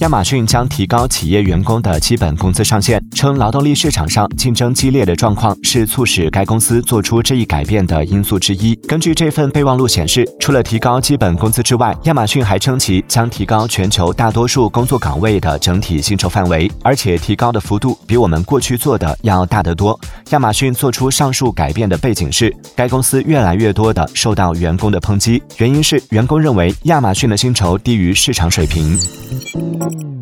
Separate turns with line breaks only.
亚马逊将提高企业员工的基本工资上限，称劳动力市场上竞争激烈的状况是促使该公司做出这一改变的因素之一。根据这份备忘录显示，除了提高基本工资之外，亚马逊还称其将提高全球大多数工作岗位的整体薪酬范围，而且提高的幅度比我们过去做的要大得多。亚马逊做出上述改变的背景是，该公司越来越多的受到员工的抨击，原因是员工认为亚马逊的薪酬低于市场水平。Mm.